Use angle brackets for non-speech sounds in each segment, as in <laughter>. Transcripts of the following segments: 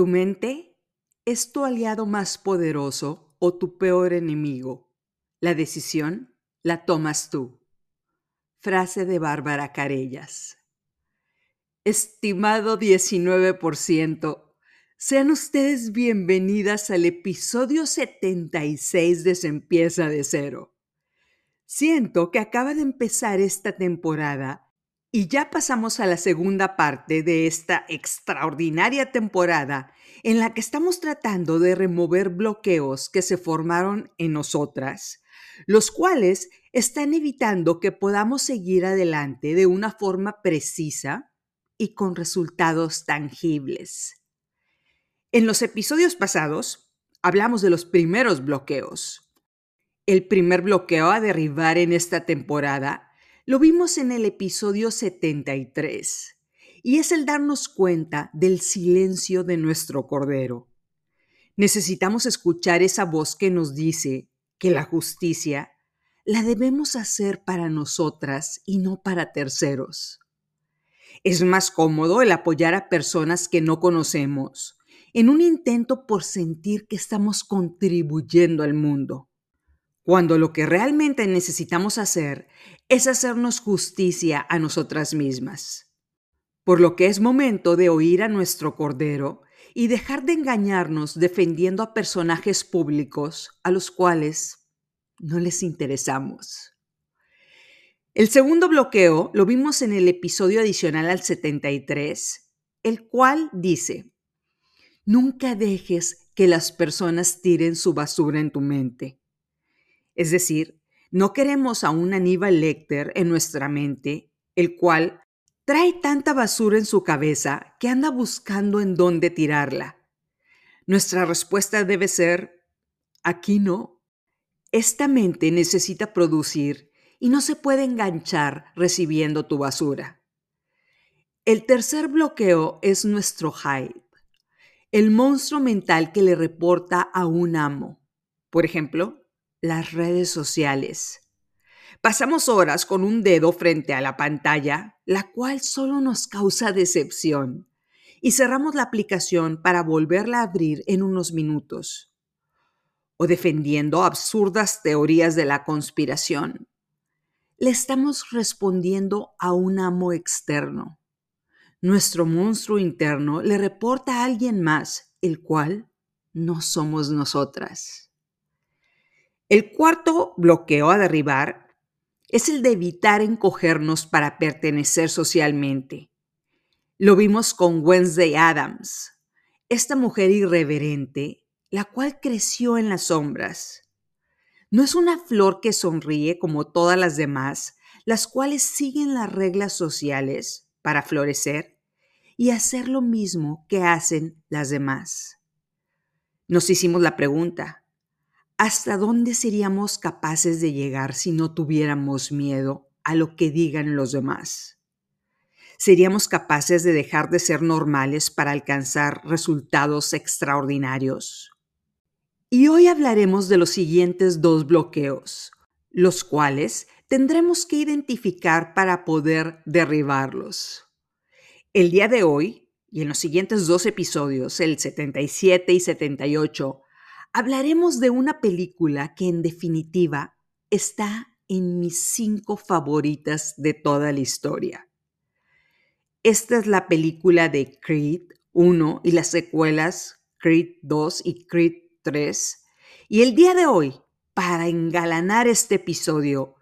¿Tu mente es tu aliado más poderoso o tu peor enemigo? La decisión la tomas tú. Frase de Bárbara Carellas. Estimado 19%, sean ustedes bienvenidas al episodio 76 de Se de cero. Siento que acaba de empezar esta temporada y ya pasamos a la segunda parte de esta extraordinaria temporada en la que estamos tratando de remover bloqueos que se formaron en nosotras, los cuales están evitando que podamos seguir adelante de una forma precisa y con resultados tangibles. En los episodios pasados hablamos de los primeros bloqueos. El primer bloqueo a derribar en esta temporada lo vimos en el episodio 73 y es el darnos cuenta del silencio de nuestro cordero. Necesitamos escuchar esa voz que nos dice que la justicia la debemos hacer para nosotras y no para terceros. Es más cómodo el apoyar a personas que no conocemos en un intento por sentir que estamos contribuyendo al mundo, cuando lo que realmente necesitamos hacer es hacernos justicia a nosotras mismas. Por lo que es momento de oír a nuestro Cordero y dejar de engañarnos defendiendo a personajes públicos a los cuales no les interesamos. El segundo bloqueo lo vimos en el episodio adicional al 73, el cual dice, Nunca dejes que las personas tiren su basura en tu mente. Es decir, no queremos a un Aníbal Lecter en nuestra mente, el cual trae tanta basura en su cabeza que anda buscando en dónde tirarla. Nuestra respuesta debe ser, aquí no. Esta mente necesita producir y no se puede enganchar recibiendo tu basura. El tercer bloqueo es nuestro hype el monstruo mental que le reporta a un amo. Por ejemplo, las redes sociales. Pasamos horas con un dedo frente a la pantalla, la cual solo nos causa decepción, y cerramos la aplicación para volverla a abrir en unos minutos. O defendiendo absurdas teorías de la conspiración. Le estamos respondiendo a un amo externo nuestro monstruo interno le reporta a alguien más, el cual no somos nosotras. El cuarto bloqueo a derribar es el de evitar encogernos para pertenecer socialmente. Lo vimos con Wednesday Adams, esta mujer irreverente, la cual creció en las sombras. No es una flor que sonríe como todas las demás, las cuales siguen las reglas sociales, para florecer y hacer lo mismo que hacen las demás. Nos hicimos la pregunta, ¿hasta dónde seríamos capaces de llegar si no tuviéramos miedo a lo que digan los demás? ¿Seríamos capaces de dejar de ser normales para alcanzar resultados extraordinarios? Y hoy hablaremos de los siguientes dos bloqueos, los cuales tendremos que identificar para poder derribarlos. El día de hoy, y en los siguientes dos episodios, el 77 y 78, hablaremos de una película que en definitiva está en mis cinco favoritas de toda la historia. Esta es la película de Creed 1 y las secuelas Creed 2 y Creed 3. Y el día de hoy, para engalanar este episodio,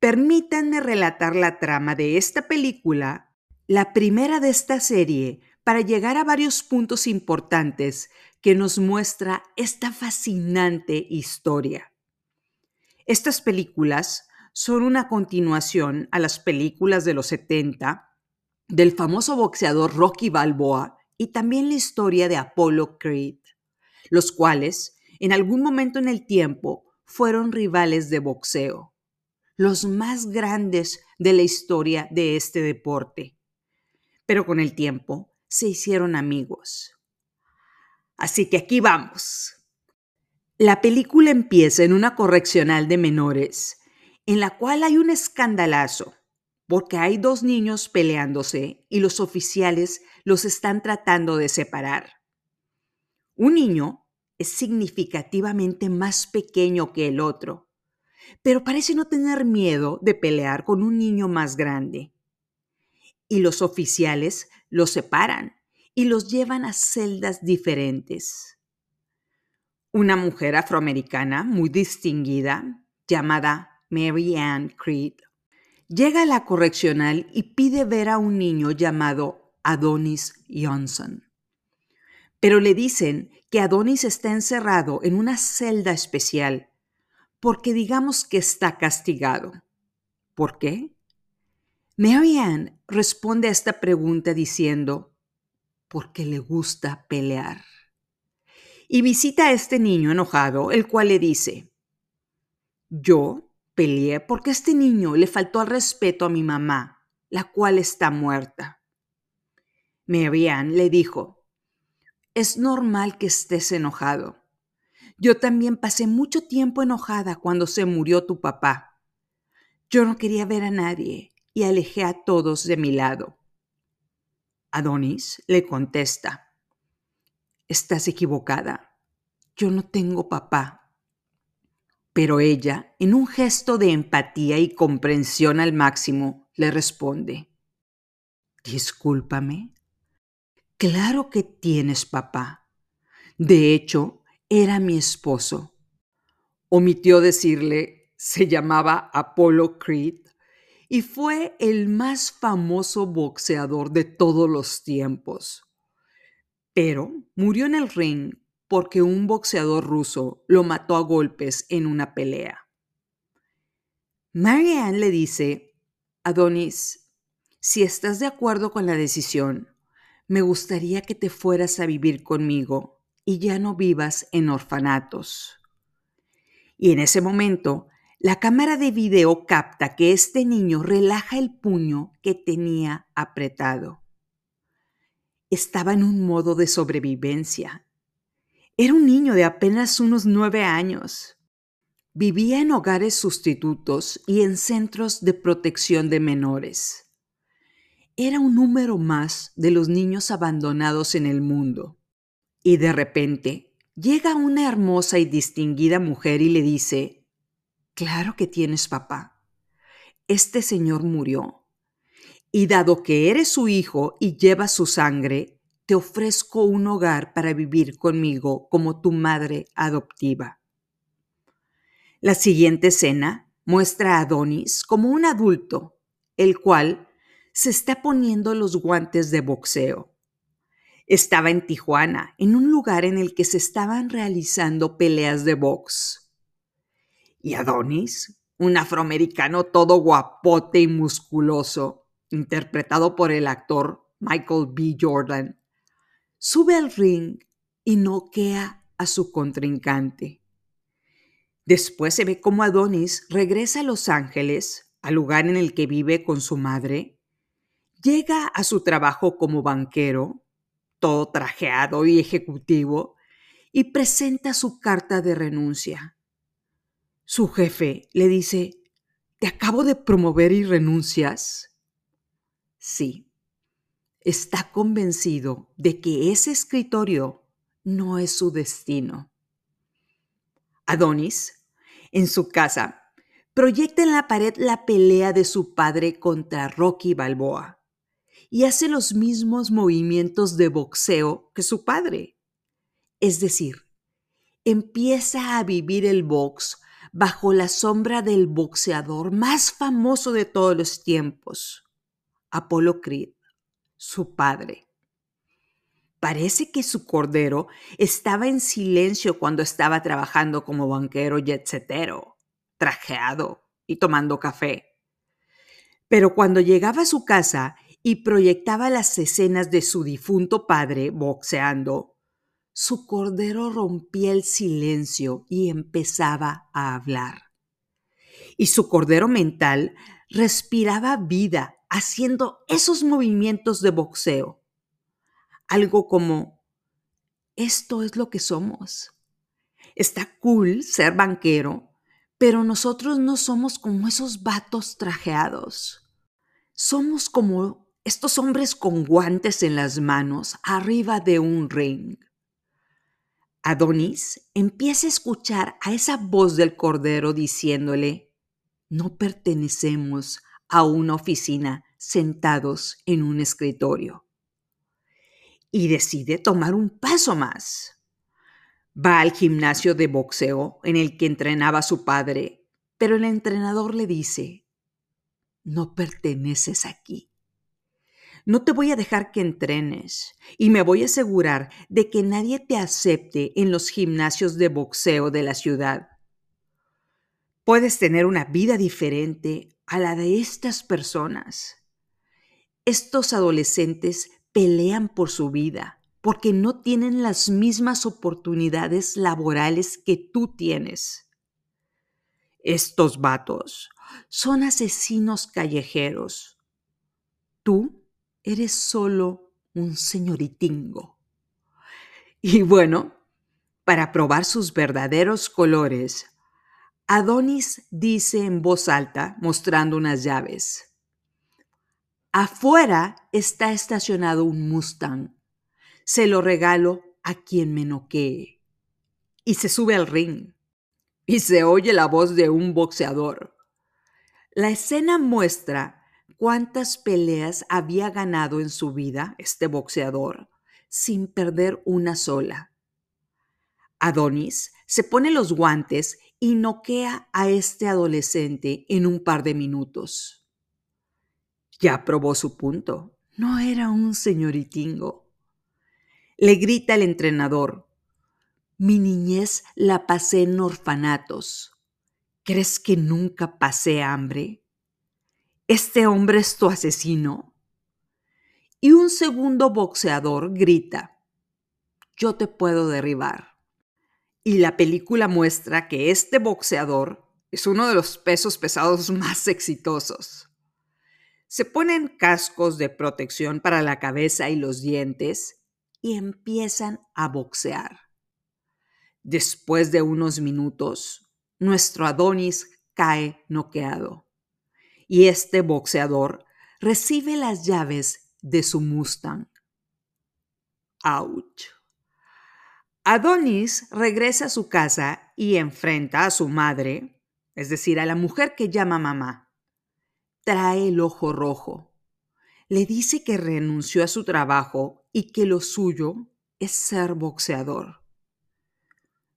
Permítanme relatar la trama de esta película, la primera de esta serie, para llegar a varios puntos importantes que nos muestra esta fascinante historia. Estas películas son una continuación a las películas de los 70 del famoso boxeador Rocky Balboa y también la historia de Apollo Creed, los cuales en algún momento en el tiempo fueron rivales de boxeo los más grandes de la historia de este deporte. Pero con el tiempo se hicieron amigos. Así que aquí vamos. La película empieza en una correccional de menores, en la cual hay un escandalazo, porque hay dos niños peleándose y los oficiales los están tratando de separar. Un niño es significativamente más pequeño que el otro, pero parece no tener miedo de pelear con un niño más grande. Y los oficiales los separan y los llevan a celdas diferentes. Una mujer afroamericana muy distinguida, llamada Mary Ann Creed, llega a la correccional y pide ver a un niño llamado Adonis Johnson. Pero le dicen que Adonis está encerrado en una celda especial porque digamos que está castigado. ¿Por qué? Mary Ann responde a esta pregunta diciendo, porque le gusta pelear. Y visita a este niño enojado, el cual le dice, yo peleé porque este niño le faltó al respeto a mi mamá, la cual está muerta. Mary Ann le dijo, es normal que estés enojado. Yo también pasé mucho tiempo enojada cuando se murió tu papá. Yo no quería ver a nadie y alejé a todos de mi lado. Adonis le contesta, Estás equivocada, yo no tengo papá. Pero ella, en un gesto de empatía y comprensión al máximo, le responde, Discúlpame. Claro que tienes papá. De hecho, era mi esposo. Omitió decirle, se llamaba Apollo Creed y fue el más famoso boxeador de todos los tiempos. Pero murió en el ring porque un boxeador ruso lo mató a golpes en una pelea. Marianne le dice, Adonis, si estás de acuerdo con la decisión, me gustaría que te fueras a vivir conmigo y ya no vivas en orfanatos. Y en ese momento, la cámara de video capta que este niño relaja el puño que tenía apretado. Estaba en un modo de sobrevivencia. Era un niño de apenas unos nueve años. Vivía en hogares sustitutos y en centros de protección de menores. Era un número más de los niños abandonados en el mundo. Y de repente llega una hermosa y distinguida mujer y le dice, Claro que tienes papá. Este señor murió. Y dado que eres su hijo y llevas su sangre, te ofrezco un hogar para vivir conmigo como tu madre adoptiva. La siguiente escena muestra a Adonis como un adulto, el cual se está poniendo los guantes de boxeo. Estaba en Tijuana, en un lugar en el que se estaban realizando peleas de box. Y Adonis, un afroamericano todo guapote y musculoso, interpretado por el actor Michael B. Jordan, sube al ring y noquea a su contrincante. Después se ve cómo Adonis regresa a Los Ángeles, al lugar en el que vive con su madre, llega a su trabajo como banquero, todo trajeado y ejecutivo, y presenta su carta de renuncia. Su jefe le dice, ¿te acabo de promover y renuncias? Sí, está convencido de que ese escritorio no es su destino. Adonis, en su casa, proyecta en la pared la pelea de su padre contra Rocky Balboa y hace los mismos movimientos de boxeo que su padre. Es decir, empieza a vivir el box bajo la sombra del boxeador más famoso de todos los tiempos, Apolo Creed, su padre. Parece que su cordero estaba en silencio cuando estaba trabajando como banquero jetsetero, trajeado y tomando café. Pero cuando llegaba a su casa y proyectaba las escenas de su difunto padre boxeando, su cordero rompía el silencio y empezaba a hablar. Y su cordero mental respiraba vida haciendo esos movimientos de boxeo. Algo como, esto es lo que somos. Está cool ser banquero, pero nosotros no somos como esos vatos trajeados. Somos como estos hombres con guantes en las manos arriba de un ring. Adonis empieza a escuchar a esa voz del Cordero diciéndole, no pertenecemos a una oficina sentados en un escritorio. Y decide tomar un paso más. Va al gimnasio de boxeo en el que entrenaba su padre, pero el entrenador le dice, no perteneces aquí. No te voy a dejar que entrenes y me voy a asegurar de que nadie te acepte en los gimnasios de boxeo de la ciudad. Puedes tener una vida diferente a la de estas personas. Estos adolescentes pelean por su vida porque no tienen las mismas oportunidades laborales que tú tienes. Estos vatos son asesinos callejeros. Tú eres solo un señoritingo. Y bueno, para probar sus verdaderos colores, Adonis dice en voz alta, mostrando unas llaves. Afuera está estacionado un Mustang. Se lo regalo a quien me noquee. Y se sube al ring. Y se oye la voz de un boxeador. La escena muestra cuántas peleas había ganado en su vida este boxeador sin perder una sola. Adonis se pone los guantes y noquea a este adolescente en un par de minutos. Ya probó su punto. No era un señoritingo. Le grita el entrenador. Mi niñez la pasé en orfanatos. ¿Crees que nunca pasé hambre? ¿Este hombre es tu asesino? Y un segundo boxeador grita, yo te puedo derribar. Y la película muestra que este boxeador es uno de los pesos pesados <laughs> más exitosos. Se ponen cascos de protección para la cabeza y los dientes y empiezan a boxear. Después de unos minutos, nuestro Adonis cae noqueado y este boxeador recibe las llaves de su Mustang. ¡Auch! Adonis regresa a su casa y enfrenta a su madre, es decir, a la mujer que llama mamá. Trae el ojo rojo. Le dice que renunció a su trabajo y que lo suyo es ser boxeador.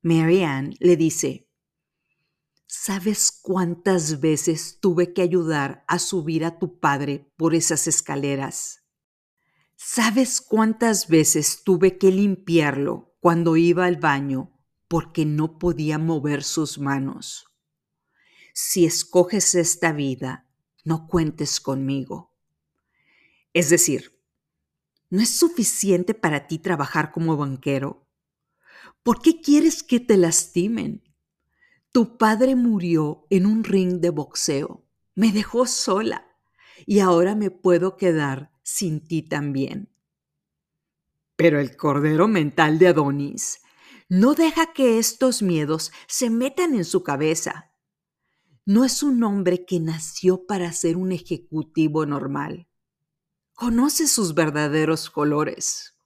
Marianne le dice, ¿sabes cuántas veces tuve que ayudar a subir a tu padre por esas escaleras? ¿Sabes cuántas veces tuve que limpiarlo cuando iba al baño porque no podía mover sus manos. Si escoges esta vida, no cuentes conmigo. Es decir, ¿no es suficiente para ti trabajar como banquero? ¿Por qué quieres que te lastimen? Tu padre murió en un ring de boxeo. Me dejó sola y ahora me puedo quedar sin ti también. Pero el cordero mental de Adonis no deja que estos miedos se metan en su cabeza. No es un hombre que nació para ser un ejecutivo normal. Conoce sus verdaderos colores.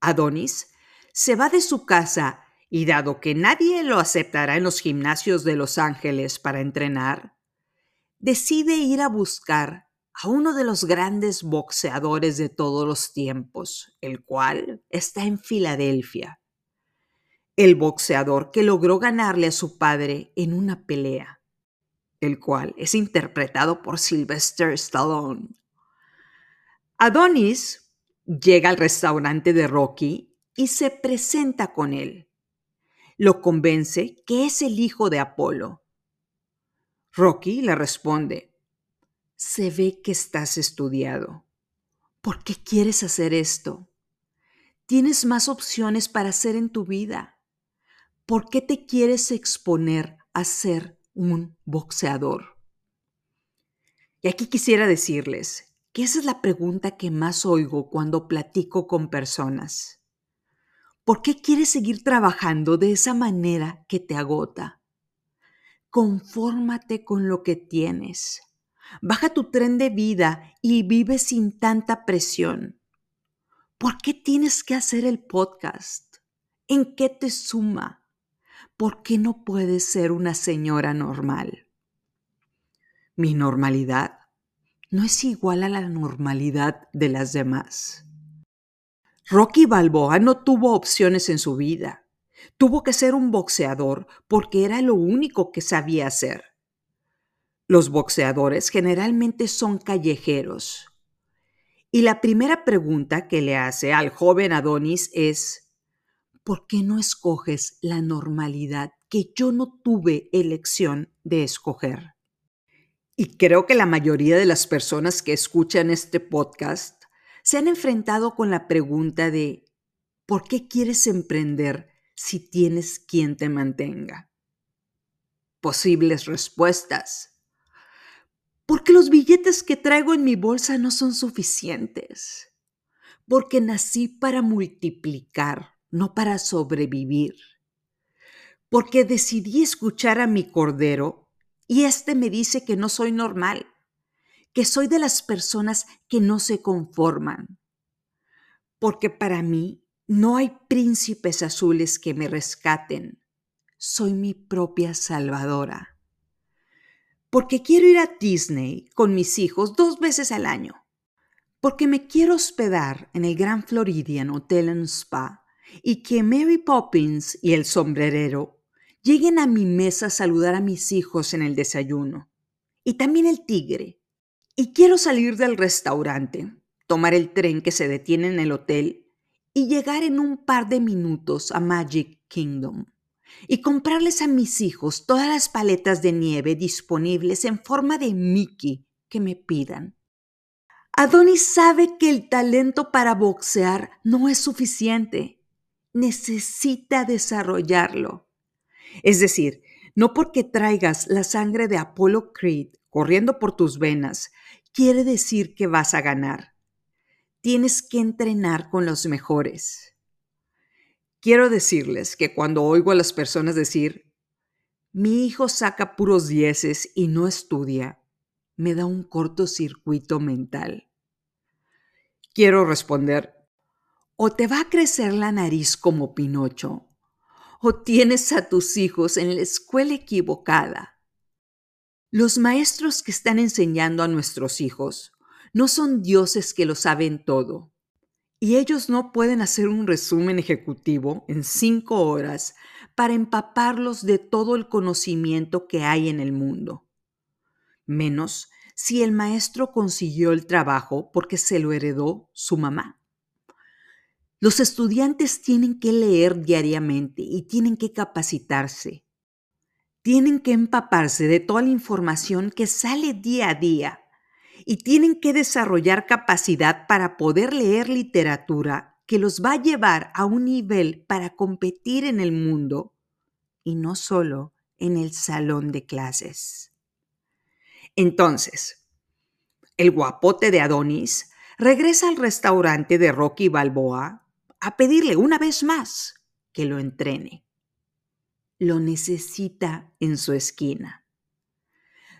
Adonis se va de su casa y dado que nadie lo aceptará en los gimnasios de Los Ángeles para entrenar, decide ir a buscar a uno de los grandes boxeadores de todos los tiempos, el cual está en Filadelfia. El boxeador que logró ganarle a su padre en una pelea, el cual es interpretado por Sylvester Stallone. Adonis llega al restaurante de Rocky y se presenta con él. Lo convence que es el hijo de Apolo. Rocky le responde, se ve que estás estudiado. ¿Por qué quieres hacer esto? Tienes más opciones para hacer en tu vida. ¿Por qué te quieres exponer a ser un boxeador? Y aquí quisiera decirles que esa es la pregunta que más oigo cuando platico con personas. ¿Por qué quieres seguir trabajando de esa manera que te agota? Confórmate con lo que tienes. Baja tu tren de vida y vive sin tanta presión. ¿Por qué tienes que hacer el podcast? ¿En qué te suma? ¿Por qué no puedes ser una señora normal? Mi normalidad no es igual a la normalidad de las demás. Rocky Balboa no tuvo opciones en su vida. Tuvo que ser un boxeador porque era lo único que sabía hacer. Los boxeadores generalmente son callejeros. Y la primera pregunta que le hace al joven Adonis es, ¿por qué no escoges la normalidad que yo no tuve elección de escoger? Y creo que la mayoría de las personas que escuchan este podcast se han enfrentado con la pregunta de ¿por qué quieres emprender si tienes quien te mantenga? Posibles respuestas. Porque los billetes que traigo en mi bolsa no son suficientes. Porque nací para multiplicar, no para sobrevivir. Porque decidí escuchar a mi cordero y este me dice que no soy normal, que soy de las personas que no se conforman. Porque para mí no hay príncipes azules que me rescaten. Soy mi propia salvadora. Porque quiero ir a Disney con mis hijos dos veces al año. Porque me quiero hospedar en el Gran Floridian Hotel and Spa y que Mary Poppins y el sombrerero lleguen a mi mesa a saludar a mis hijos en el desayuno. Y también el tigre. Y quiero salir del restaurante, tomar el tren que se detiene en el hotel y llegar en un par de minutos a Magic Kingdom y comprarles a mis hijos todas las paletas de nieve disponibles en forma de Mickey que me pidan. Adonis sabe que el talento para boxear no es suficiente. Necesita desarrollarlo. Es decir, no porque traigas la sangre de Apollo Creed corriendo por tus venas, quiere decir que vas a ganar. Tienes que entrenar con los mejores. Quiero decirles que cuando oigo a las personas decir, mi hijo saca puros dieces y no estudia, me da un cortocircuito mental. Quiero responder, o te va a crecer la nariz como Pinocho, o tienes a tus hijos en la escuela equivocada. Los maestros que están enseñando a nuestros hijos no son dioses que lo saben todo, y ellos no pueden hacer un resumen ejecutivo en cinco horas para empaparlos de todo el conocimiento que hay en el mundo. Menos si el maestro consiguió el trabajo porque se lo heredó su mamá. Los estudiantes tienen que leer diariamente y tienen que capacitarse. Tienen que empaparse de toda la información que sale día a día y tienen que desarrollar capacidad para poder leer literatura que los va a llevar a un nivel para competir en el mundo y no solo en el salón de clases. Entonces, el guapote de Adonis regresa al restaurante de Rocky Balboa a pedirle una vez más que lo entrene. Lo necesita en su esquina.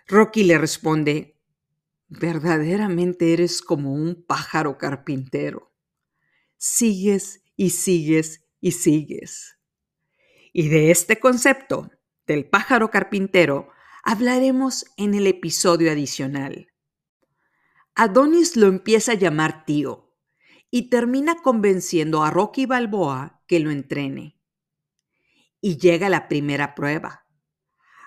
Rocky le responde, verdaderamente eres como un pájaro carpintero. Sigues y sigues y sigues. Y de este concepto, del pájaro carpintero, hablaremos en el episodio adicional. Adonis lo empieza a llamar tío y termina convenciendo a Rocky Balboa que lo entrene. Y llega la primera prueba.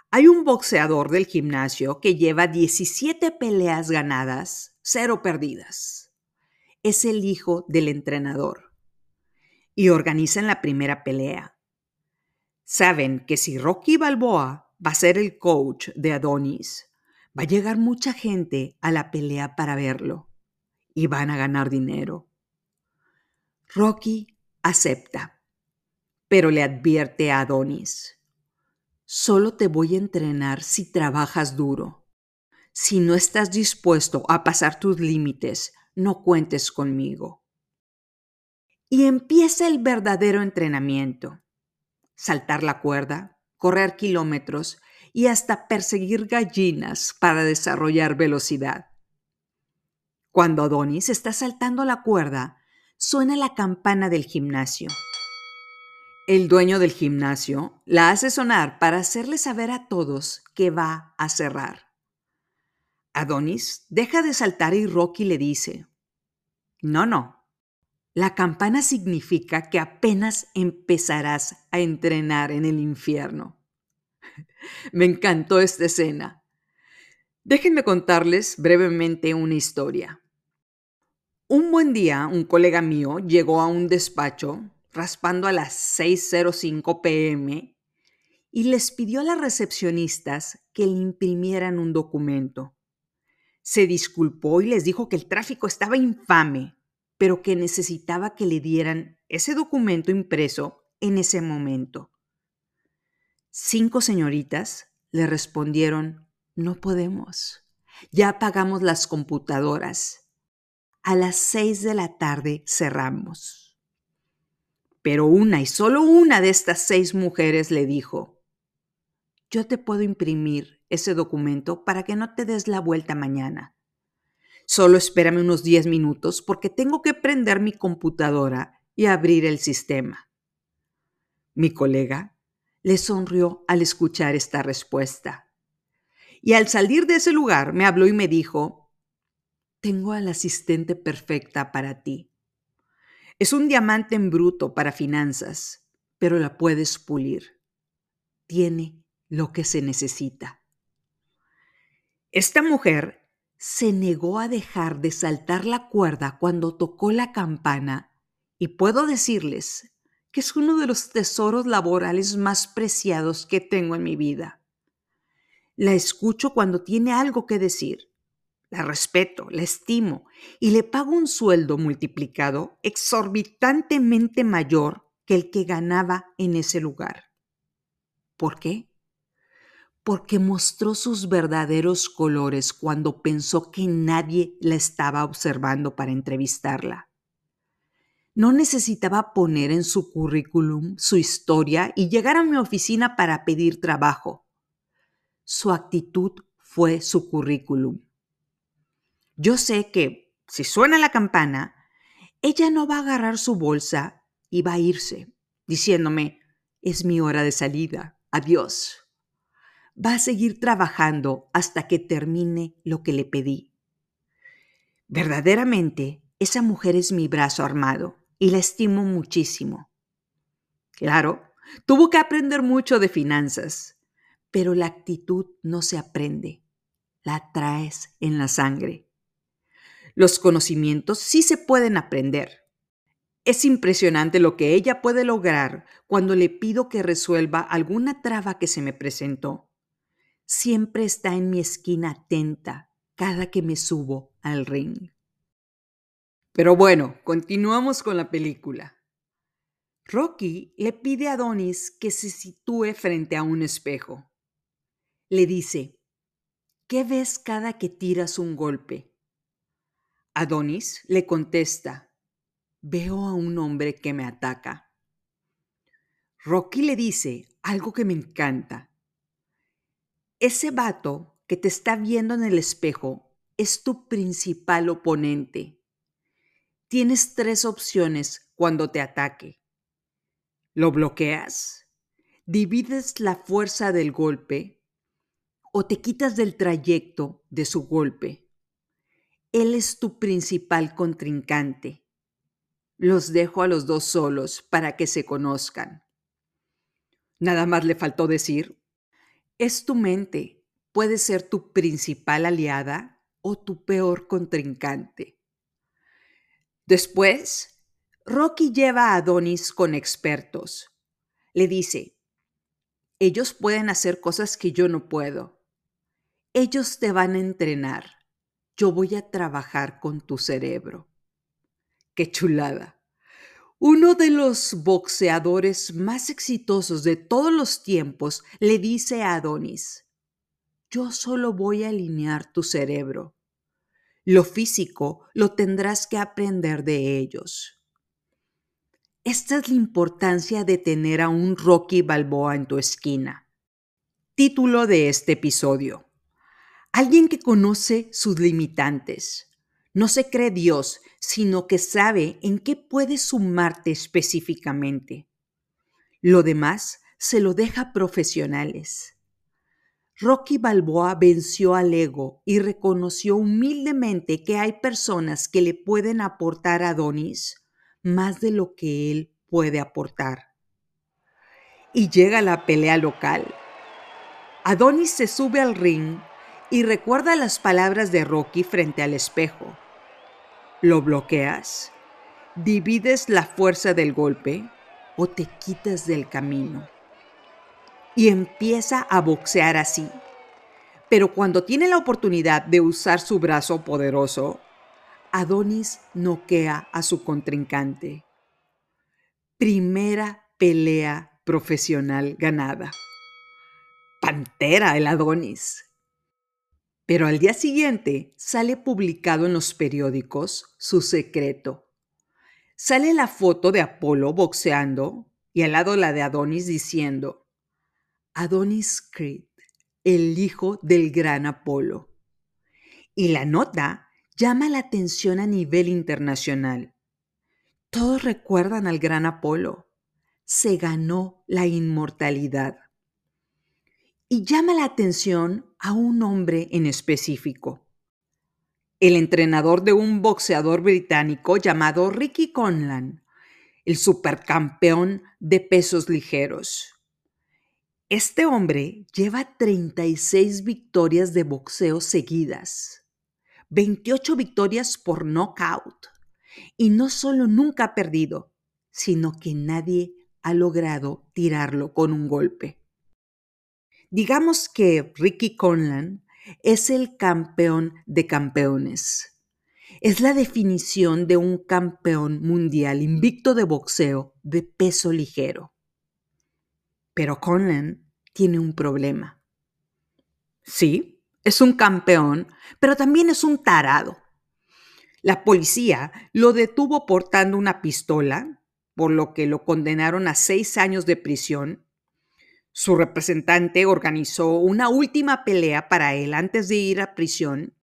Hay un boxeador del gimnasio que lleva 17 peleas ganadas, cero perdidas. Es el hijo del entrenador. Y organizan la primera pelea. Saben que si Rocky Balboa va a ser el coach de Adonis, va a llegar mucha gente a la pelea para verlo y van a ganar dinero. Rocky acepta, pero le advierte a Adonis, solo te voy a entrenar si trabajas duro. Si no estás dispuesto a pasar tus límites, no cuentes conmigo. Y empieza el verdadero entrenamiento. Saltar la cuerda, correr kilómetros y hasta perseguir gallinas para desarrollar velocidad. Cuando Adonis está saltando la cuerda, suena la campana del gimnasio. El dueño del gimnasio la hace sonar para hacerle saber a todos que va a cerrar. Adonis deja de saltar y Rocky le dice, no, no, la campana significa que apenas empezarás a entrenar en el infierno. <laughs> Me encantó esta escena. Déjenme contarles brevemente una historia. Un buen día, un colega mío llegó a un despacho raspando a las 6.05 pm y les pidió a las recepcionistas que le imprimieran un documento se disculpó y les dijo que el tráfico estaba infame, pero que necesitaba que le dieran ese documento impreso en ese momento. Cinco señoritas le respondieron, no podemos. Ya apagamos las computadoras. A las seis de la tarde cerramos. Pero una y solo una de estas seis mujeres le dijo, yo te puedo imprimir ese documento para que no te des la vuelta mañana. Solo espérame unos 10 minutos porque tengo que prender mi computadora y abrir el sistema. Mi colega le sonrió al escuchar esta respuesta. Y al salir de ese lugar me habló y me dijo, tengo al asistente perfecta para ti. Es un diamante en bruto para finanzas, pero la puedes pulir. Tiene lo que se necesita. Esta mujer se negó a dejar de saltar la cuerda cuando tocó la campana y puedo decirles que es uno de los tesoros laborales más preciados que tengo en mi vida. La escucho cuando tiene algo que decir. La respeto, la estimo y le pago un sueldo multiplicado exorbitantemente mayor que el que ganaba en ese lugar. ¿Por qué? porque mostró sus verdaderos colores cuando pensó que nadie la estaba observando para entrevistarla. No necesitaba poner en su currículum su historia y llegar a mi oficina para pedir trabajo. Su actitud fue su currículum. Yo sé que, si suena la campana, ella no va a agarrar su bolsa y va a irse, diciéndome, es mi hora de salida, adiós va a seguir trabajando hasta que termine lo que le pedí. Verdaderamente, esa mujer es mi brazo armado y la estimo muchísimo. Claro, tuvo que aprender mucho de finanzas, pero la actitud no se aprende, la traes en la sangre. Los conocimientos sí se pueden aprender. Es impresionante lo que ella puede lograr cuando le pido que resuelva alguna traba que se me presentó siempre está en mi esquina atenta cada que me subo al ring. Pero bueno, continuamos con la película. Rocky le pide a Adonis que se sitúe frente a un espejo. Le dice, ¿qué ves cada que tiras un golpe? Adonis le contesta, veo a un hombre que me ataca. Rocky le dice algo que me encanta ese vato que te está viendo en el espejo es tu principal oponente. Tienes tres opciones cuando te ataque. Lo bloqueas, divides la fuerza del golpe o te quitas del trayecto de su golpe. Él es tu principal contrincante. Los dejo a los dos solos para que se conozcan. Nada más le faltó decir, es tu mente. Puede ser tu principal aliada o tu peor contrincante. Después, Rocky lleva a Adonis con expertos. Le dice, ellos pueden hacer cosas que yo no puedo. Ellos te van a entrenar. Yo voy a trabajar con tu cerebro. Qué chulada. Uno de los boxeadores más exitosos de todos los tiempos le dice a Adonis, yo solo voy a alinear tu cerebro. Lo físico lo tendrás que aprender de ellos. Esta es la importancia de tener a un Rocky Balboa en tu esquina. Título de este episodio. Alguien que conoce sus limitantes. No se cree Dios, sino que sabe en qué puede sumarte específicamente. Lo demás se lo deja profesionales. Rocky Balboa venció al ego y reconoció humildemente que hay personas que le pueden aportar a Adonis más de lo que él puede aportar. Y llega la pelea local. Adonis se sube al ring y recuerda las palabras de Rocky frente al espejo. ¿Lo bloqueas? ¿Divides la fuerza del golpe o te quitas del camino? Y empieza a boxear así. Pero cuando tiene la oportunidad de usar su brazo poderoso, Adonis noquea a su contrincante. Primera pelea profesional ganada. Pantera el Adonis. Pero al día siguiente sale publicado en los periódicos su secreto. Sale la foto de Apolo boxeando y al lado la de Adonis diciendo, Adonis Creed, el hijo del gran Apolo. Y la nota llama la atención a nivel internacional. Todos recuerdan al gran Apolo. Se ganó la inmortalidad y llama la atención a un hombre en específico. El entrenador de un boxeador británico llamado Ricky Conlan, el supercampeón de pesos ligeros. Este hombre lleva 36 victorias de boxeo seguidas, 28 victorias por knockout, y no solo nunca ha perdido, sino que nadie ha logrado tirarlo con un golpe. Digamos que Ricky Conlan es el campeón de campeones. Es la definición de un campeón mundial invicto de boxeo de peso ligero. Pero Conlan tiene un problema. Sí, es un campeón, pero también es un tarado. La policía lo detuvo portando una pistola, por lo que lo condenaron a seis años de prisión su representante organizó una última pelea para él antes de ir a prisión,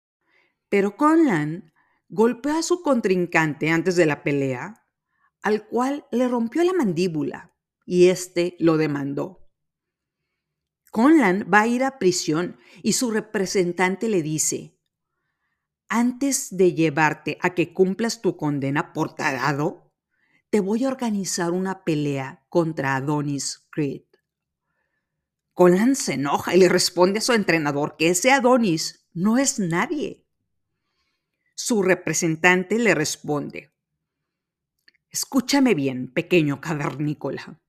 pero Conlan golpeó a su contrincante antes de la pelea, al cual le rompió la mandíbula y éste lo demandó. Conlan va a ir a prisión y su representante le dice, antes de llevarte a que cumplas tu condena por tarado, te voy a organizar una pelea contra Adonis Creed. Conlan se enoja y le responde a su entrenador que ese Adonis no es nadie. Su representante le responde, escúchame bien, pequeño cavernícola.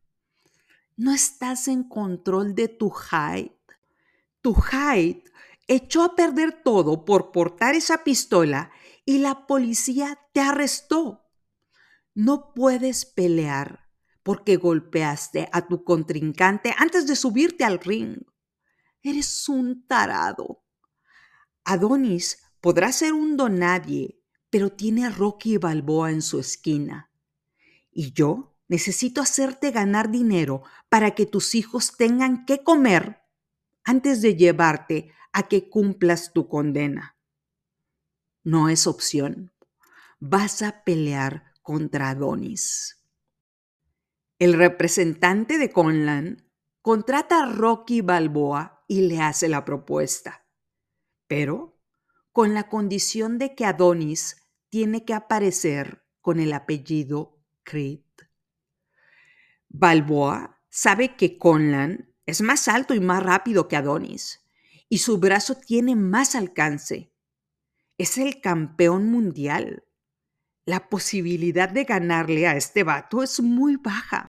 No estás en control de tu Hyde. Tu Hyde echó a perder todo por portar esa pistola y la policía te arrestó. No puedes pelear porque golpeaste a tu contrincante antes de subirte al ring. Eres un tarado. Adonis podrá ser un donadie, pero tiene a Rocky Balboa en su esquina. Y yo necesito hacerte ganar dinero para que tus hijos tengan que comer antes de llevarte a que cumplas tu condena. No es opción. Vas a pelear contra Adonis. El representante de Conlan contrata a Rocky Balboa y le hace la propuesta, pero con la condición de que Adonis tiene que aparecer con el apellido Creed. Balboa sabe que Conlan es más alto y más rápido que Adonis y su brazo tiene más alcance. Es el campeón mundial la posibilidad de ganarle a este vato es muy baja,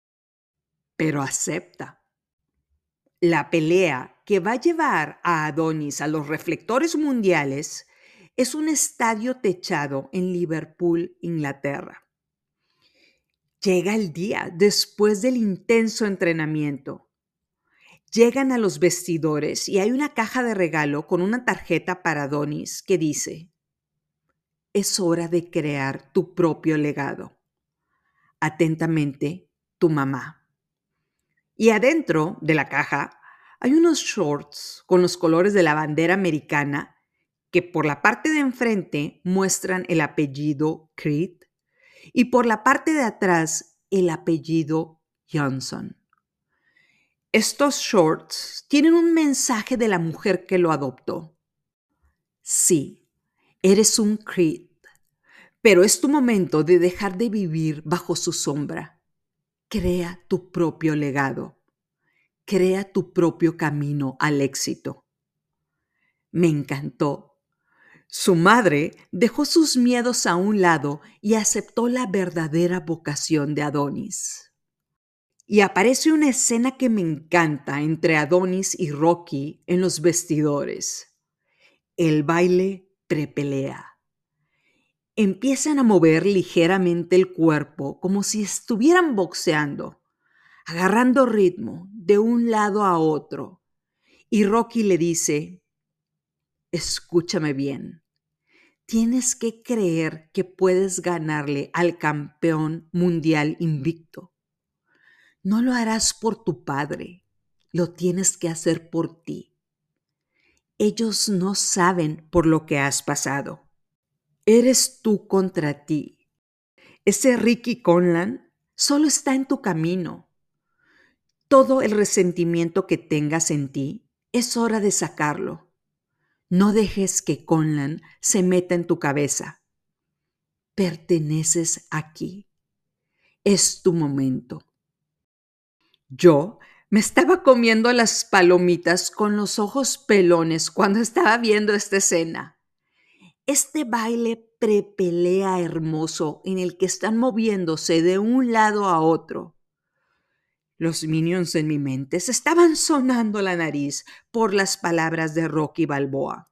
pero acepta. La pelea que va a llevar a Adonis a los reflectores mundiales es un estadio techado en Liverpool, Inglaterra. Llega el día después del intenso entrenamiento. Llegan a los vestidores y hay una caja de regalo con una tarjeta para Adonis que dice, es hora de crear tu propio legado. Atentamente, tu mamá. Y adentro de la caja hay unos shorts con los colores de la bandera americana que por la parte de enfrente muestran el apellido Creed y por la parte de atrás el apellido Johnson. Estos shorts tienen un mensaje de la mujer que lo adoptó. Sí, eres un Creed, pero es tu momento de dejar de vivir bajo su sombra. Crea tu propio legado. Crea tu propio camino al éxito. Me encantó. Su madre dejó sus miedos a un lado y aceptó la verdadera vocación de Adonis. Y aparece una escena que me encanta entre Adonis y Rocky en los vestidores. El baile prepelea. Empiezan a mover ligeramente el cuerpo como si estuvieran boxeando, agarrando ritmo de un lado a otro. Y Rocky le dice, escúchame bien, tienes que creer que puedes ganarle al campeón mundial invicto no lo harás por tu padre, lo tienes que hacer por ti. Ellos no saben por lo que has pasado. Eres tú contra ti. Ese Ricky Conlan solo está en tu camino. Todo el resentimiento que tengas en ti es hora de sacarlo. No dejes que Conlan se meta en tu cabeza. Perteneces aquí. Es tu momento. Yo me estaba comiendo las palomitas con los ojos pelones cuando estaba viendo esta escena. Este baile prepelea hermoso en el que están moviéndose de un lado a otro. Los minions en mi mente se estaban sonando la nariz por las palabras de Rocky Balboa.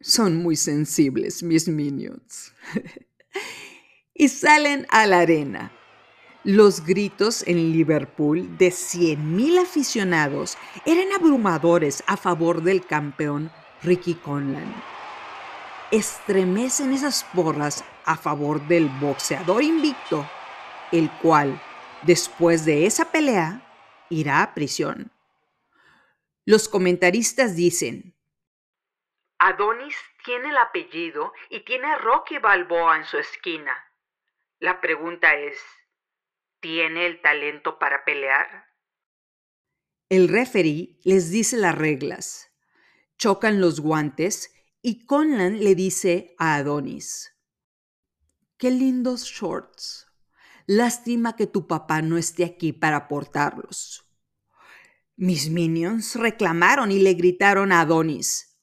Son muy sensibles mis minions. <laughs> y salen a la arena los gritos en Liverpool de 100.000 aficionados eran abrumadores a favor del campeón Ricky Conlan. Estremecen esas porras a favor del boxeador invicto, el cual, después de esa pelea, irá a prisión. Los comentaristas dicen, Adonis tiene el apellido y tiene a Rocky Balboa en su esquina. La pregunta es, tiene el talento para pelear? El referee les dice las reglas. Chocan los guantes y Conlan le dice a Adonis, Qué lindos shorts. Lástima que tu papá no esté aquí para portarlos. Mis minions reclamaron y le gritaron a Adonis,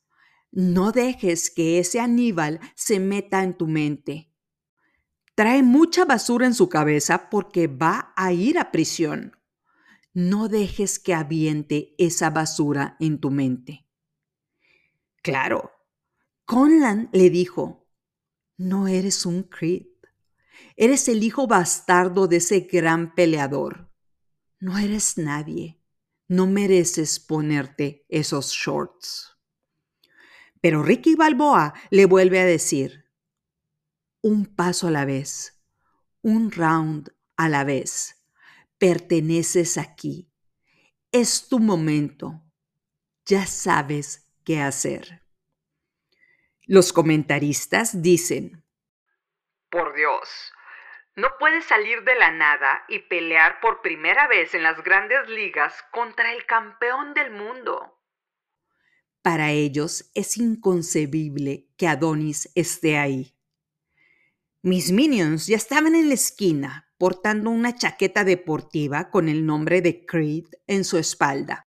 No dejes que ese Aníbal se meta en tu mente. Trae mucha basura en su cabeza porque va a ir a prisión. No dejes que aviente esa basura en tu mente. Claro, Conlan le dijo, no eres un Creed. Eres el hijo bastardo de ese gran peleador. No eres nadie. No mereces ponerte esos shorts. Pero Ricky Balboa le vuelve a decir, un paso a la vez, un round a la vez. Perteneces aquí. Es tu momento. Ya sabes qué hacer. Los comentaristas dicen, Por Dios, no puedes salir de la nada y pelear por primera vez en las grandes ligas contra el campeón del mundo. Para ellos es inconcebible que Adonis esté ahí. Mis minions ya estaban en la esquina, portando una chaqueta deportiva con el nombre de Creed en su espalda.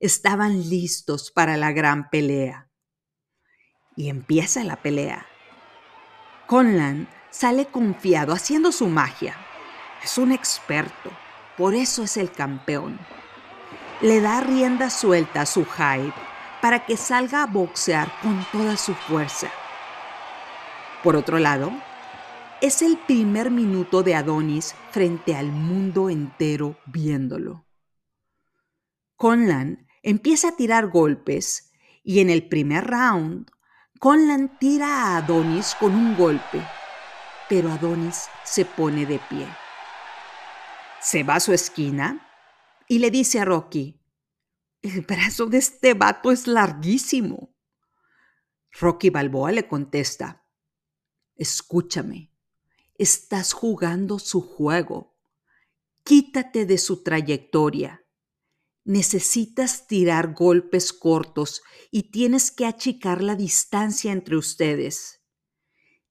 Estaban listos para la gran pelea. Y empieza la pelea. Conlan sale confiado haciendo su magia. Es un experto, por eso es el campeón. Le da rienda suelta a su hype para que salga a boxear con toda su fuerza. Por otro lado, es el primer minuto de Adonis frente al mundo entero viéndolo. Conlan empieza a tirar golpes y en el primer round, Conlan tira a Adonis con un golpe, pero Adonis se pone de pie. Se va a su esquina y le dice a Rocky, el brazo de este vato es larguísimo. Rocky Balboa le contesta, escúchame, Estás jugando su juego. Quítate de su trayectoria. Necesitas tirar golpes cortos y tienes que achicar la distancia entre ustedes.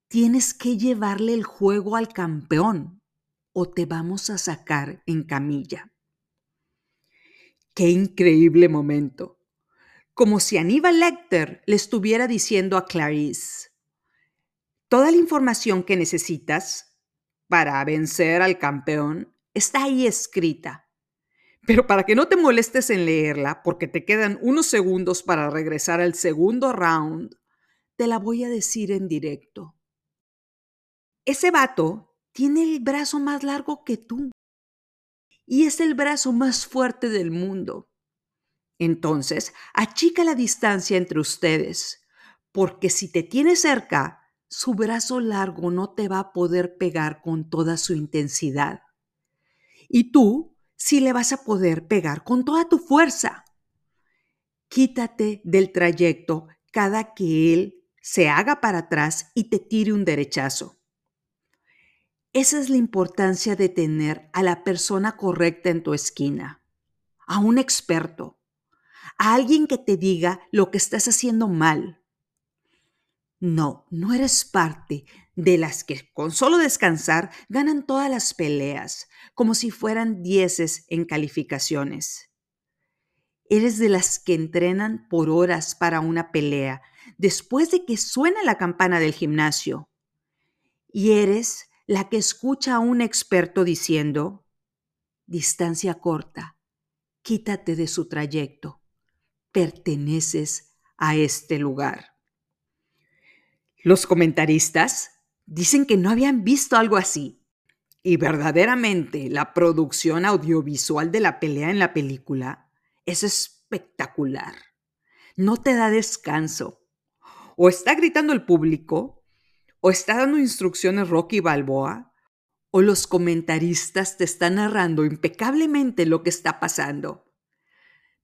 Tienes que llevarle el juego al campeón o te vamos a sacar en camilla. Qué increíble momento. Como si Aníbal Lecter le estuviera diciendo a Clarice, toda la información que necesitas para vencer al campeón está ahí escrita pero para que no te molestes en leerla, porque te quedan unos segundos para regresar al segundo round, te la voy a decir en directo. Ese vato tiene el brazo más largo que tú y es el brazo más fuerte del mundo. Entonces, achica la distancia entre ustedes, porque si te tiene cerca, su brazo largo no te va a poder pegar con toda su intensidad. Y tú si le vas a poder pegar con toda tu fuerza. Quítate del trayecto cada que él se haga para atrás y te tire un derechazo. Esa es la importancia de tener a la persona correcta en tu esquina, a un experto, a alguien que te diga lo que estás haciendo mal. No, no eres parte de las que con solo descansar ganan todas las peleas, como si fueran dieces en calificaciones. Eres de las que entrenan por horas para una pelea, después de que suena la campana del gimnasio. Y eres la que escucha a un experto diciendo, distancia corta, quítate de su trayecto, perteneces a este lugar. Los comentaristas dicen que no habían visto algo así. Y verdaderamente la producción audiovisual de la pelea en la película es espectacular. No te da descanso. O está gritando el público, o está dando instrucciones Rocky Balboa, o los comentaristas te están narrando impecablemente lo que está pasando.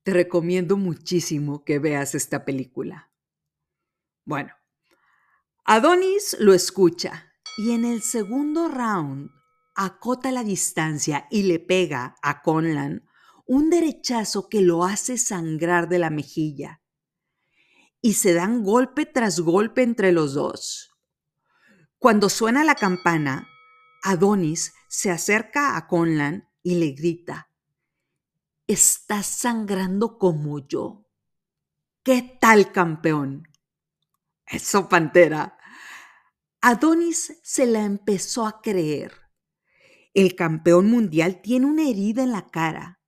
Te recomiendo muchísimo que veas esta película. Bueno, Adonis lo escucha y en el segundo round acota la distancia y le pega a Conlan un derechazo que lo hace sangrar de la mejilla. Y se dan golpe tras golpe entre los dos. Cuando suena la campana, Adonis se acerca a Conlan y le grita, Estás sangrando como yo. ¿Qué tal, campeón? Eso, Pantera. Adonis se la empezó a creer. El campeón mundial tiene una herida en la cara.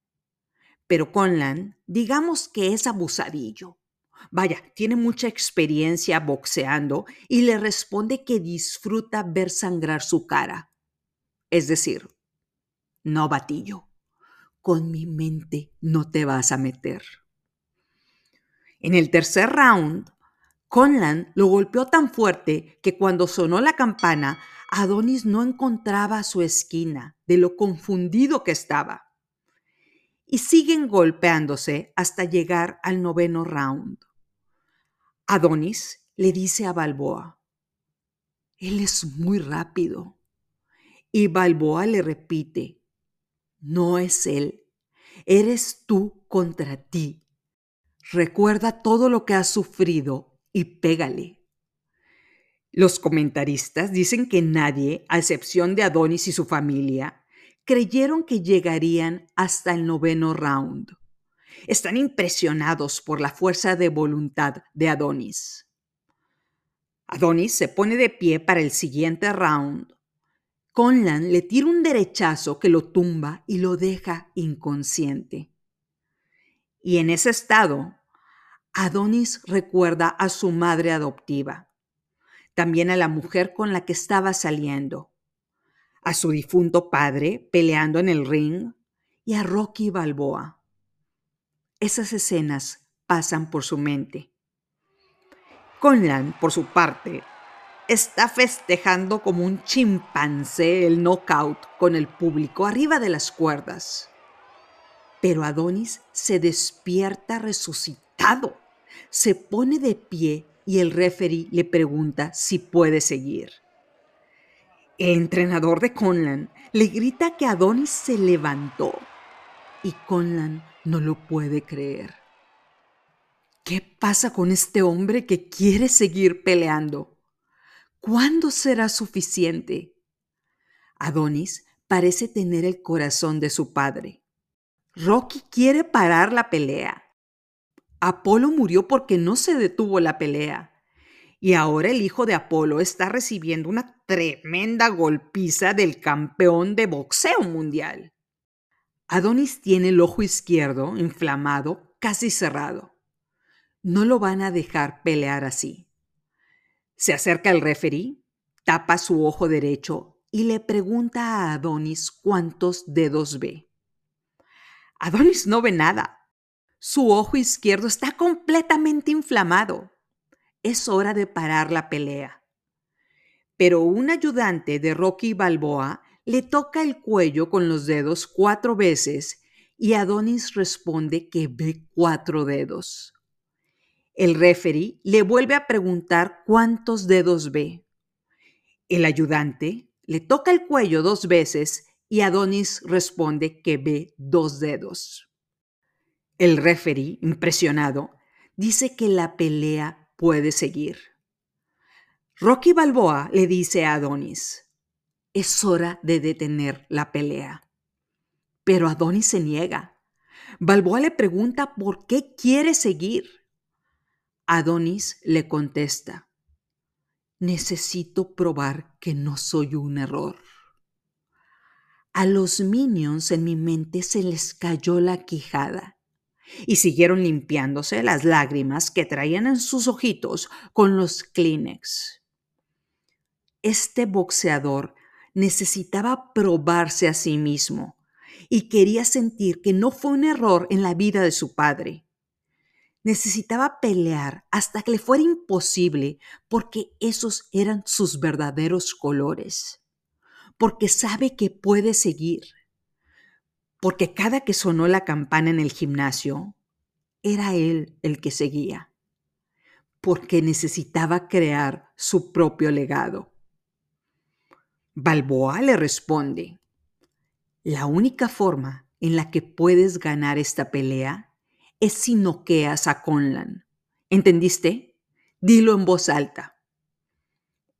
Pero Conlan, digamos que es abusadillo. Vaya, tiene mucha experiencia boxeando y le responde que disfruta ver sangrar su cara. Es decir, no batillo, con mi mente no te vas a meter. En el tercer round, Conlan lo golpeó tan fuerte que cuando sonó la campana, Adonis no encontraba su esquina de lo confundido que estaba. Y siguen golpeándose hasta llegar al noveno round. Adonis le dice a Balboa, él es muy rápido. Y Balboa le repite, no es él, eres tú contra ti. Recuerda todo lo que has sufrido y pégale. Los comentaristas dicen que nadie, a excepción de Adonis y su familia, creyeron que llegarían hasta el noveno round. Están impresionados por la fuerza de voluntad de Adonis. Adonis se pone de pie para el siguiente round. Conlan le tira un derechazo que lo tumba y lo deja inconsciente. Y en ese estado, Adonis recuerda a su madre adoptiva, también a la mujer con la que estaba saliendo, a su difunto padre peleando en el ring y a Rocky Balboa. Esas escenas pasan por su mente. Conlan, por su parte, está festejando como un chimpancé el knockout con el público arriba de las cuerdas. Pero Adonis se despierta resucitado se pone de pie y el referee le pregunta si puede seguir. El entrenador de Conlan le grita que Adonis se levantó y Conlan no lo puede creer. ¿Qué pasa con este hombre que quiere seguir peleando? ¿Cuándo será suficiente? Adonis parece tener el corazón de su padre. Rocky quiere parar la pelea. Apolo murió porque no se detuvo la pelea. Y ahora el hijo de Apolo está recibiendo una tremenda golpiza del campeón de boxeo mundial. Adonis tiene el ojo izquierdo inflamado, casi cerrado. No lo van a dejar pelear así. Se acerca el referee, tapa su ojo derecho y le pregunta a Adonis cuántos dedos ve. Adonis no ve nada. Su ojo izquierdo está completamente inflamado. Es hora de parar la pelea. Pero un ayudante de Rocky Balboa le toca el cuello con los dedos cuatro veces y Adonis responde que ve cuatro dedos. El referee le vuelve a preguntar cuántos dedos ve. El ayudante le toca el cuello dos veces y Adonis responde que ve dos dedos. El referee, impresionado, dice que la pelea puede seguir. Rocky Balboa le dice a Adonis, es hora de detener la pelea. Pero Adonis se niega. Balboa le pregunta por qué quiere seguir. Adonis le contesta, necesito probar que no soy un error. A los minions en mi mente se les cayó la quijada y siguieron limpiándose las lágrimas que traían en sus ojitos con los Kleenex. Este boxeador necesitaba probarse a sí mismo y quería sentir que no fue un error en la vida de su padre. Necesitaba pelear hasta que le fuera imposible porque esos eran sus verdaderos colores porque sabe que puede seguir. Porque cada que sonó la campana en el gimnasio, era él el que seguía. Porque necesitaba crear su propio legado. Balboa le responde, la única forma en la que puedes ganar esta pelea es si noqueas a Conlan. ¿Entendiste? Dilo en voz alta.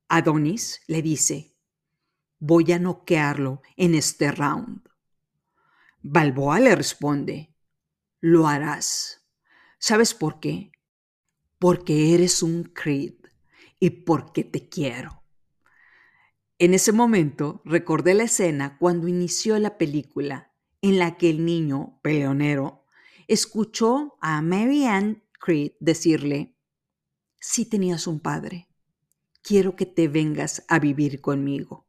Adonis le dice, voy a noquearlo en este round. Balboa le responde, lo harás. ¿Sabes por qué? Porque eres un Creed y porque te quiero. En ese momento recordé la escena cuando inició la película en la que el niño peleonero escuchó a Mary Ann Creed decirle, si tenías un padre, quiero que te vengas a vivir conmigo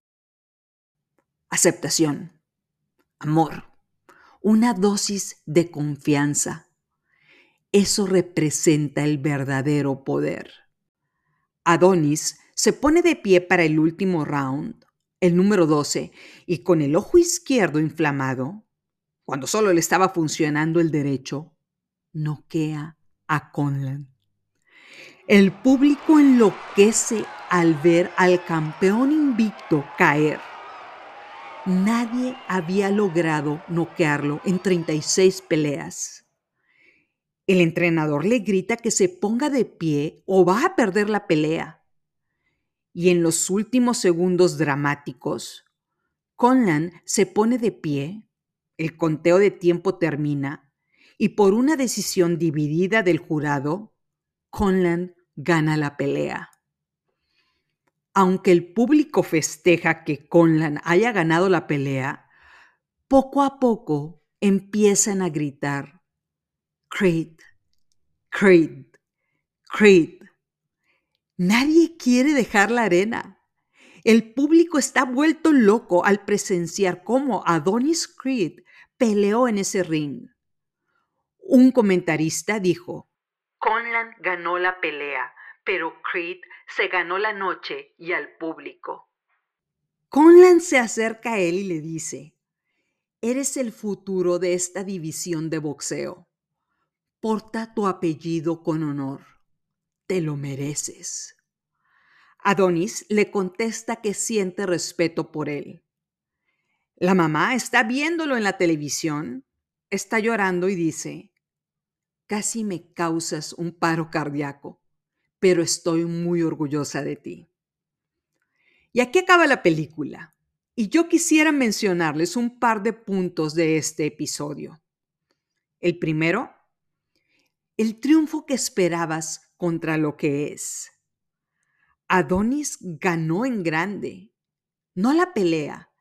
aceptación, amor, una dosis de confianza. Eso representa el verdadero poder. Adonis se pone de pie para el último round, el número 12, y con el ojo izquierdo inflamado, cuando solo le estaba funcionando el derecho, noquea a Conlan. El público enloquece al ver al campeón invicto caer Nadie había logrado noquearlo en 36 peleas. El entrenador le grita que se ponga de pie o va a perder la pelea. Y en los últimos segundos dramáticos, Conlan se pone de pie, el conteo de tiempo termina y por una decisión dividida del jurado, Conlan gana la pelea. Aunque el público festeja que Conlan haya ganado la pelea, poco a poco empiezan a gritar, Creed, Creed, Creed. Nadie quiere dejar la arena. El público está vuelto loco al presenciar cómo Adonis Creed peleó en ese ring. Un comentarista dijo, Conlan ganó la pelea pero Creed se ganó la noche y al público. Conlan se acerca a él y le dice, Eres el futuro de esta división de boxeo. Porta tu apellido con honor. Te lo mereces. Adonis le contesta que siente respeto por él. La mamá está viéndolo en la televisión está llorando y dice, casi me causas un paro cardíaco, pero estoy muy orgullosa de ti. Y aquí acaba la película. Y yo quisiera mencionarles un par de puntos de este episodio. El primero, el triunfo que esperabas contra lo que es. Adonis ganó en grande, no la pelea,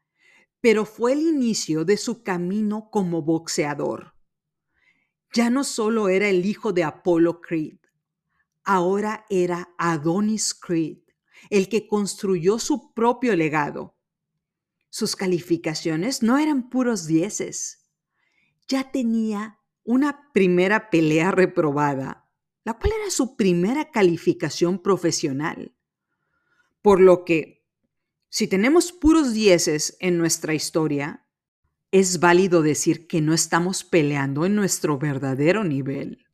pero fue el inicio de su camino como boxeador. Ya no solo era el hijo de Apollo Creed, ahora era Adonis Creed, el que construyó su propio legado. Sus calificaciones no eran puros dieces. Ya tenía una primera pelea reprobada, la cual era su primera calificación profesional. Por lo que, si tenemos puros dieces en nuestra historia, es válido decir que no estamos peleando en nuestro verdadero nivel.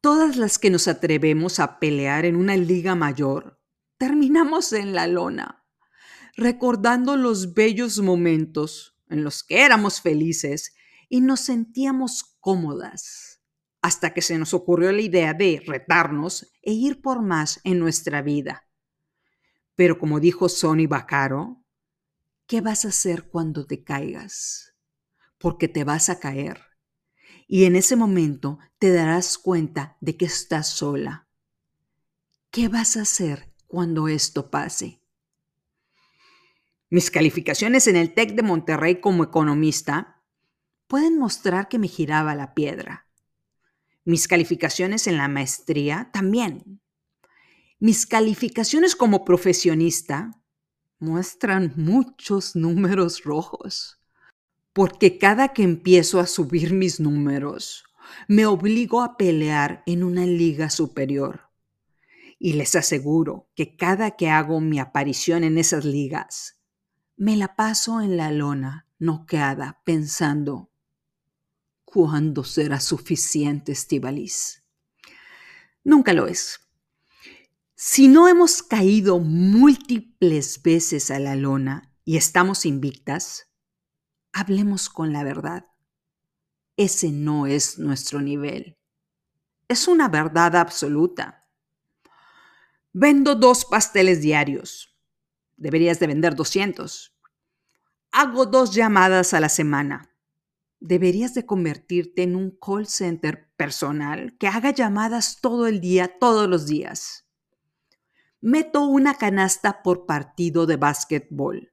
Todas las que nos atrevemos a pelear en una liga mayor, terminamos en la lona, recordando los bellos momentos en los que éramos felices y nos sentíamos cómodas, hasta que se nos ocurrió la idea de retarnos e ir por más en nuestra vida. Pero como dijo Sonny Bacaro, ¿qué vas a hacer cuando te caigas? Porque te vas a caer. Y en ese momento te darás cuenta de que estás sola. ¿Qué vas a hacer cuando esto pase? Mis calificaciones en el TEC de Monterrey como economista pueden mostrar que me giraba la piedra. Mis calificaciones en la maestría también. Mis calificaciones como profesionista muestran muchos números rojos, porque cada que empiezo a subir mis números, me obligo a pelear en una liga superior. Y les aseguro que cada que hago mi aparición en esas ligas, me la paso en la lona noqueada pensando, ¿Cuándo será suficiente, Estivalis? Nunca lo es. Si no hemos caído múltiples veces a la lona y estamos invictas, hablemos con la verdad. Ese no es nuestro nivel. Es una verdad absoluta. Vendo dos pasteles diarios. Deberías de vender 200. Hago dos llamadas a la semana deberías de convertirte en un call center personal que haga llamadas todo el día, todos los días. Meto una canasta por partido de básquetbol.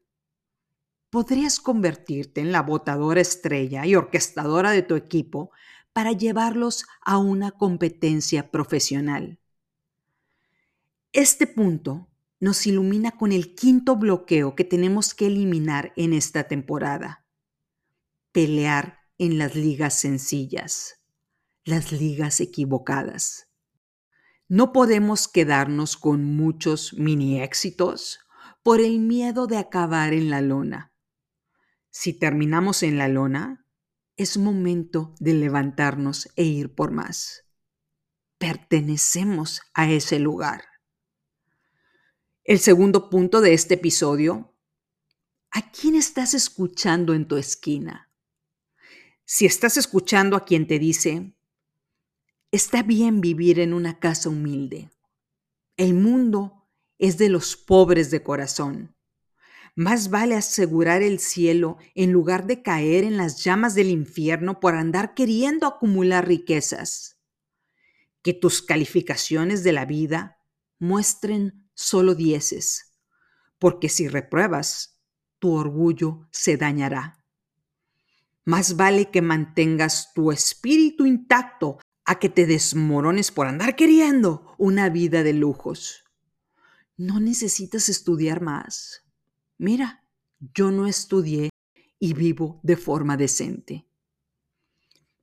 Podrías convertirte en la botadora estrella y orquestadora de tu equipo para llevarlos a una competencia profesional. Este punto nos ilumina con el quinto bloqueo que tenemos que eliminar en esta temporada pelear en las ligas sencillas, las ligas equivocadas. No podemos quedarnos con muchos mini éxitos por el miedo de acabar en la lona. Si terminamos en la lona, es momento de levantarnos e ir por más. Pertenecemos a ese lugar. El segundo punto de este episodio, ¿a quién estás escuchando en tu esquina? Si estás escuchando a quien te dice, está bien vivir en una casa humilde. El mundo es de los pobres de corazón. Más vale asegurar el cielo en lugar de caer en las llamas del infierno por andar queriendo acumular riquezas. Que tus calificaciones de la vida muestren solo dieces, porque si repruebas, tu orgullo se dañará. Más vale que mantengas tu espíritu intacto a que te desmorones por andar queriendo una vida de lujos. No necesitas estudiar más. Mira, yo no estudié y vivo de forma decente.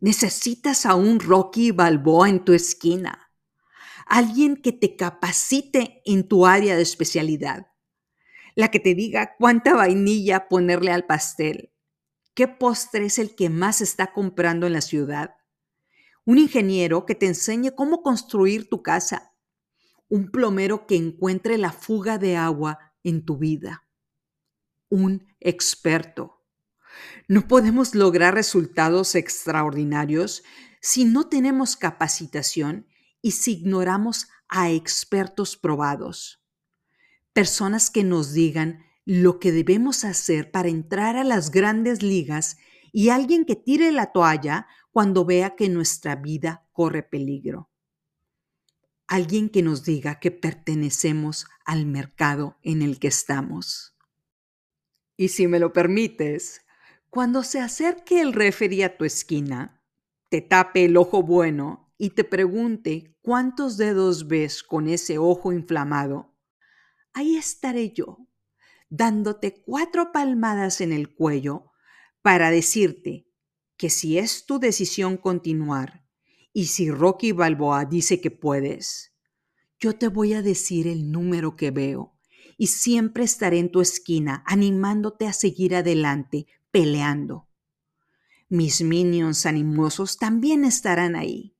Necesitas a un Rocky Balboa en tu esquina, alguien que te capacite en tu área de especialidad, la que te diga cuánta vainilla ponerle al pastel, ¿Qué postre es el que más está comprando en la ciudad? Un ingeniero que te enseñe cómo construir tu casa. Un plomero que encuentre la fuga de agua en tu vida. Un experto. No podemos lograr resultados extraordinarios si no tenemos capacitación y si ignoramos a expertos probados. Personas que nos digan lo que debemos hacer para entrar a las grandes ligas y alguien que tire la toalla cuando vea que nuestra vida corre peligro. Alguien que nos diga que pertenecemos al mercado en el que estamos. Y si me lo permites, cuando se acerque el referee a tu esquina, te tape el ojo bueno y te pregunte cuántos dedos ves con ese ojo inflamado, ahí estaré yo, dándote cuatro palmadas en el cuello para decirte que si es tu decisión continuar y si Rocky Balboa dice que puedes, yo te voy a decir el número que veo y siempre estaré en tu esquina animándote a seguir adelante, peleando. Mis minions animosos también estarán ahí.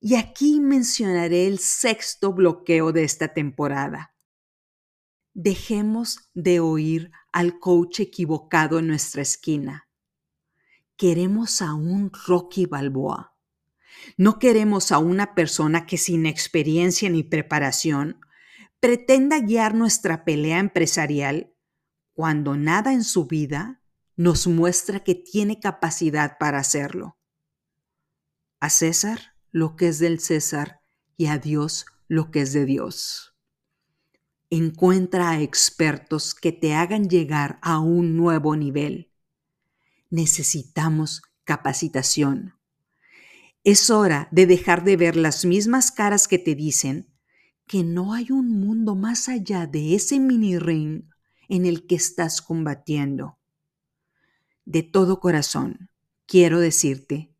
Y aquí mencionaré el sexto bloqueo de esta temporada. Dejemos de oír al coach equivocado en nuestra esquina. Queremos a un Rocky Balboa. No queremos a una persona que sin experiencia ni preparación pretenda guiar nuestra pelea empresarial cuando nada en su vida nos muestra que tiene capacidad para hacerlo. A César lo que es del César y a Dios lo que es de Dios. Encuentra a expertos que te hagan llegar a un nuevo nivel. Necesitamos capacitación. Es hora de dejar de ver las mismas caras que te dicen que no hay un mundo más allá de ese mini ring en el que estás combatiendo. De todo corazón, quiero decirte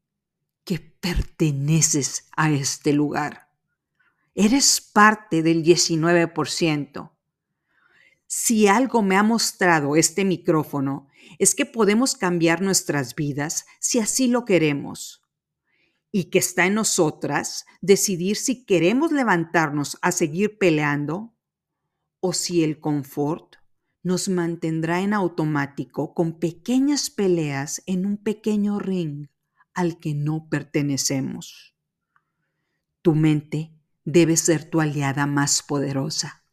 que perteneces a este lugar. Eres parte del 19%. Si algo me ha mostrado este micrófono es que podemos cambiar nuestras vidas si así lo queremos y que está en nosotras decidir si queremos levantarnos a seguir peleando o si el confort nos mantendrá en automático con pequeñas peleas en un pequeño ring al que no pertenecemos. Tu mente debe ser tu aliada más poderosa.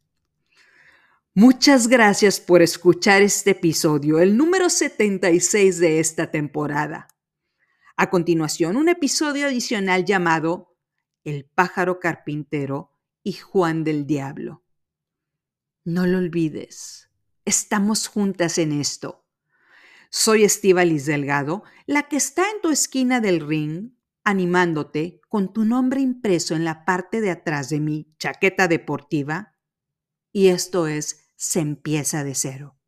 Muchas gracias por escuchar este episodio, el número 76 de esta temporada. A continuación, un episodio adicional llamado El pájaro carpintero y Juan del Diablo. No lo olvides, estamos juntas en esto. Soy Liz Delgado, la que está en tu esquina del ring animándote con tu nombre impreso en la parte de atrás de mi chaqueta deportiva. Y esto es Se empieza de cero.